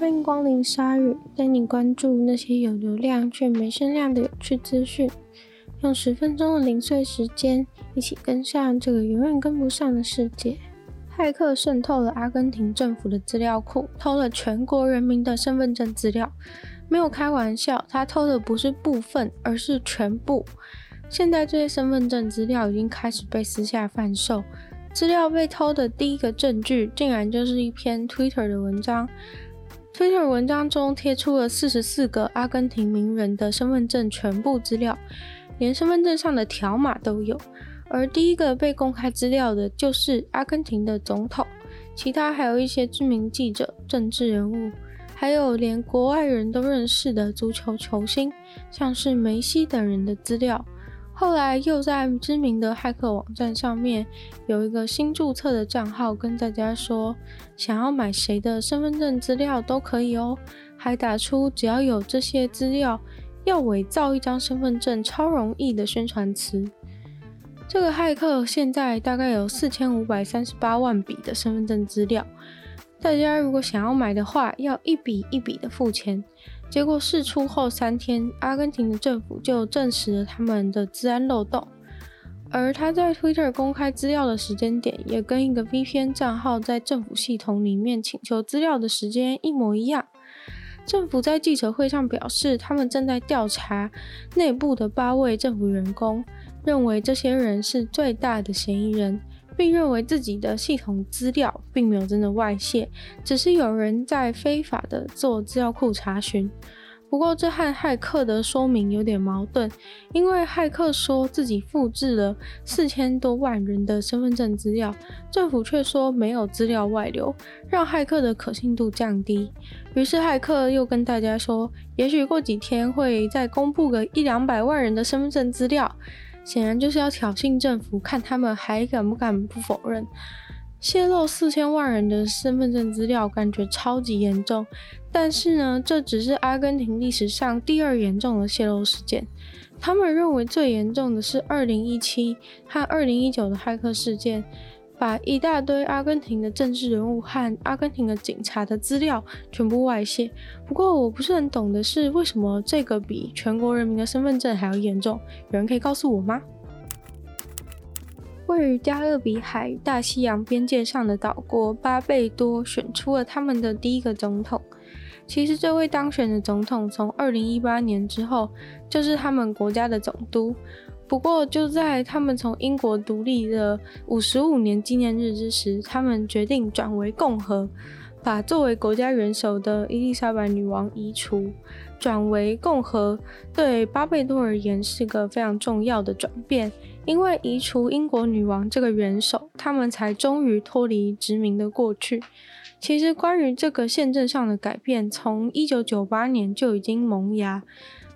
欢迎光临鲨鱼，带你关注那些有流量却没声量的有趣资讯。用十分钟的零碎时间，一起跟上这个永远跟不上的世界。骇客渗透了阿根廷政府的资料库，偷了全国人民的身份证资料。没有开玩笑，他偷的不是部分，而是全部。现在这些身份证资料已经开始被私下贩售。资料被偷的第一个证据，竟然就是一篇 Twitter 的文章。Twitter 文章中贴出了四十四个阿根廷名人的身份证全部资料，连身份证上的条码都有。而第一个被公开资料的就是阿根廷的总统，其他还有一些知名记者、政治人物，还有连国外人都认识的足球球星，像是梅西等人的资料。后来又在知名的骇客网站上面有一个新注册的账号，跟大家说想要买谁的身份证资料都可以哦，还打出只要有这些资料，要伪造一张身份证超容易的宣传词。这个骇客现在大概有四千五百三十八万笔的身份证资料，大家如果想要买的话，要一笔一笔的付钱。结果释出后三天，阿根廷的政府就证实了他们的治安漏洞，而他在 Twitter 公开资料的时间点，也跟一个 VPN 账号在政府系统里面请求资料的时间一模一样。政府在记者会上表示，他们正在调查内部的八位政府员工，认为这些人是最大的嫌疑人。并认为自己的系统资料并没有真的外泄，只是有人在非法的做资料库查询。不过，这和骇客的说明有点矛盾，因为骇客说自己复制了四千多万人的身份证资料，政府却说没有资料外流，让骇客的可信度降低。于是，骇客又跟大家说，也许过几天会再公布个一两百万人的身份证资料。显然就是要挑衅政府，看他们还敢不敢不否认。泄露四千万人的身份证资料，感觉超级严重。但是呢，这只是阿根廷历史上第二严重的泄露事件。他们认为最严重的是二零一七和二零一九的骇客事件。把一大堆阿根廷的政治人物和阿根廷的警察的资料全部外泄。不过我不是很懂的是，为什么这个比全国人民的身份证还要严重？有人可以告诉我吗？位于加勒比海大西洋边界上的岛国巴贝多选出了他们的第一个总统。其实这位当选的总统从二零一八年之后就是他们国家的总督。不过，就在他们从英国独立的五十五年纪念日之时，他们决定转为共和，把作为国家元首的伊丽莎白女王移除，转为共和。对巴贝多而言是个非常重要的转变，因为移除英国女王这个元首，他们才终于脱离殖民的过去。其实，关于这个宪政上的改变，从一九九八年就已经萌芽。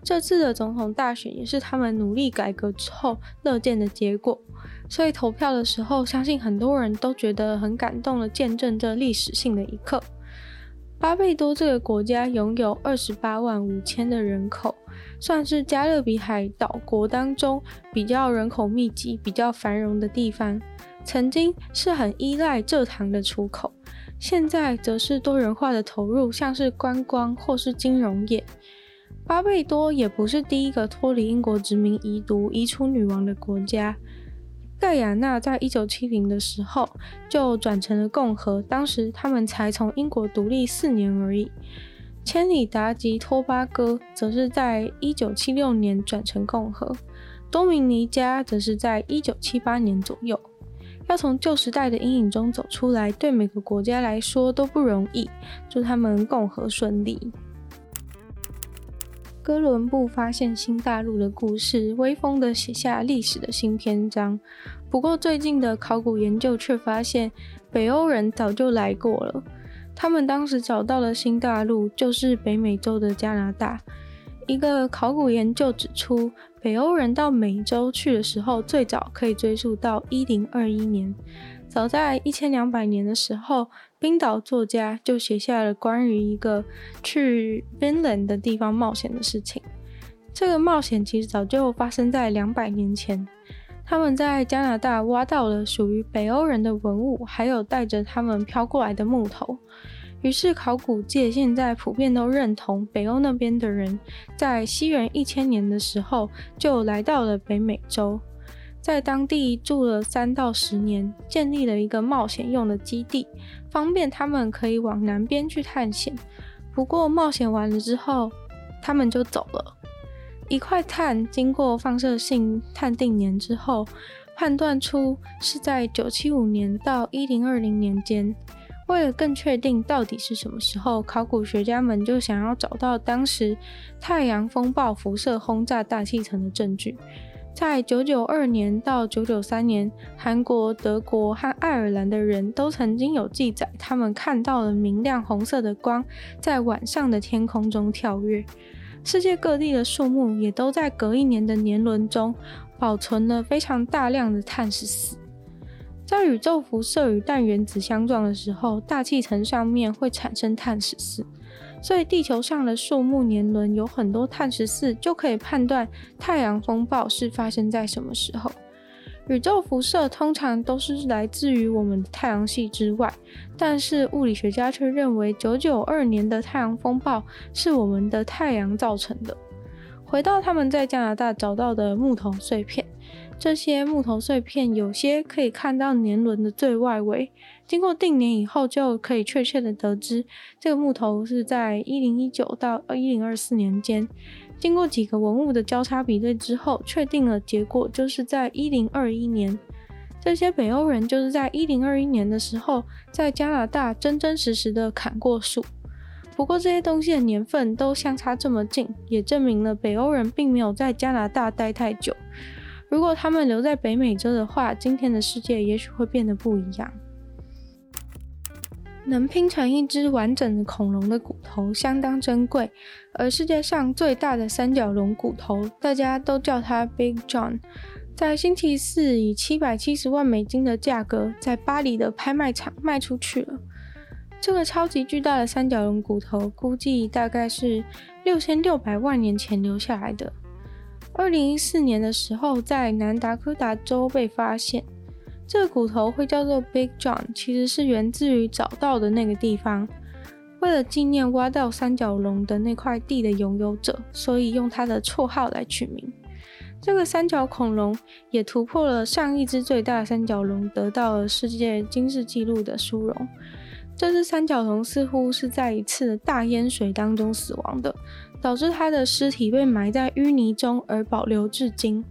这次的总统大选也是他们努力改革之后乐见的结果，所以投票的时候，相信很多人都觉得很感动的见证这历史性的一刻。巴贝多这个国家拥有二十八万五千的人口，算是加勒比海岛国当中比较人口密集、比较繁荣的地方。曾经是很依赖蔗糖的出口，现在则是多元化的投入，像是观光或是金融业。巴贝多也不是第一个脱离英国殖民遗毒、移除女王的国家。盖亚纳在一九七零的时候就转成了共和，当时他们才从英国独立四年而已。千里达及托巴哥则是在一九七六年转成共和，多米尼加则是在一九七八年左右。要从旧时代的阴影中走出来，对每个国家来说都不容易。祝他们共和顺利。哥伦布发现新大陆的故事，威风地写下历史的新篇章。不过，最近的考古研究却发现，北欧人早就来过了。他们当时找到了新大陆，就是北美洲的加拿大。一个考古研究指出，北欧人到美洲去的时候，最早可以追溯到一零二一年。早在一千两百年的时候，冰岛作家就写下了关于一个去 Vinland 的地方冒险的事情。这个冒险其实早就发生在两百年前。他们在加拿大挖到了属于北欧人的文物，还有带着他们飘过来的木头。于是考古界现在普遍都认同，北欧那边的人在西元一千年的时候就来到了北美洲，在当地住了三到十年，建立了一个冒险用的基地，方便他们可以往南边去探险。不过冒险完了之后，他们就走了。一块碳经过放射性碳定年之后，判断出是在九七五年到一零二零年间。为了更确定到底是什么时候，考古学家们就想要找到当时太阳风暴辐射轰炸大气层的证据。在九九二年到九九三年，韩国、德国和爱尔兰的人都曾经有记载，他们看到了明亮红色的光在晚上的天空中跳跃。世界各地的树木也都在隔一年的年轮中保存了非常大量的碳十四。在宇宙辐射与氮原子相撞的时候，大气层上面会产生碳十四，所以地球上的树木年轮有很多碳十四，就可以判断太阳风暴是发生在什么时候。宇宙辐射通常都是来自于我们的太阳系之外，但是物理学家却认为九九二年的太阳风暴是我们的太阳造成的。回到他们在加拿大找到的木头碎片。这些木头碎片有些可以看到年轮的最外围，经过定年以后，就可以确切的得知这个木头是在一零一九到一零二四年间。经过几个文物的交叉比对之后，确定了结果就是在一零二一年。这些北欧人就是在一零二一年的时候，在加拿大真真实实的砍过树。不过这些东西的年份都相差这么近，也证明了北欧人并没有在加拿大待太久。如果他们留在北美洲的话，今天的世界也许会变得不一样。能拼成一只完整的恐龙的骨头相当珍贵，而世界上最大的三角龙骨头，大家都叫它 Big John，在星期四以七百七十万美金的价格在巴黎的拍卖场卖出去了。这个超级巨大的三角龙骨头，估计大概是六千六百万年前留下来的。二零一四年的时候，在南达科达州被发现。这个骨头会叫做 Big John，其实是源自于找到的那个地方。为了纪念挖到三角龙的那块地的拥有者，所以用他的绰号来取名。这个三角恐龙也突破了上一只最大三角龙，得到了世界金氏纪录的殊荣。这只三角龙似乎是在一次大淹水当中死亡的。导致它的尸体被埋在淤泥中而保留至今。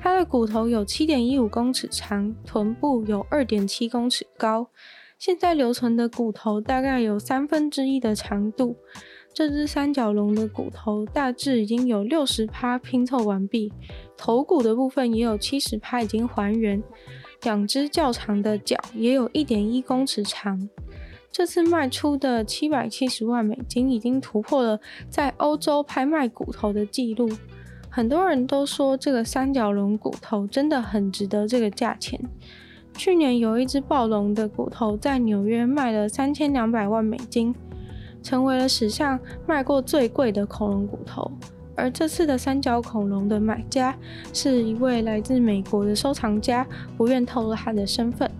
它的骨头有七点一五公尺长，臀部有二点七公尺高。现在留存的骨头大概有三分之一的长度。这只三角龙的骨头大致已经有六十趴拼凑完毕，头骨的部分也有七十趴已经还原。两只较长的脚也有一点一公尺长。这次卖出的七百七十万美金已经突破了在欧洲拍卖骨头的记录。很多人都说这个三角龙骨头真的很值得这个价钱。去年有一只暴龙的骨头在纽约卖了三千两百万美金，成为了史上卖过最贵的恐龙骨头。而这次的三角恐龙的买家是一位来自美国的收藏家，不愿透露他的身份。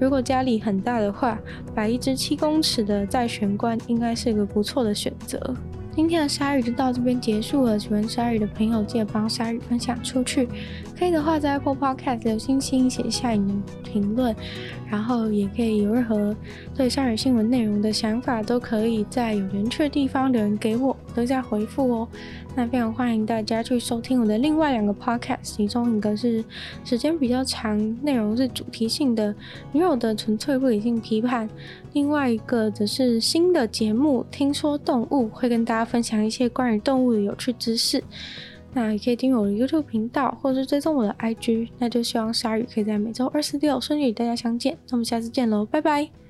如果家里很大的话，摆一只七公尺的在玄关应该是个不错的选择。今天的鲨鱼就到这边结束了。喜欢鲨鱼的朋友，记得帮鲨鱼分享出去。可以的话，在 Apple Podcast 留星星，写下你的评论。然后也可以有任何对鲨鱼新闻内容的想法，都可以在有人去的地方留言给我，都在回复哦。那非常欢迎大家去收听我的另外两个 podcast，其中一个是时间比较长，内容是主题性的女友的纯粹不理性批判；另外一个则是新的节目，听说动物会跟大家分享一些关于动物的有趣知识。那也可以订阅我的 YouTube 频道，或者是追踪我的 IG。那就希望鲨鱼可以在每周二、四、六顺利与大家相见。那我们下次见喽，拜拜。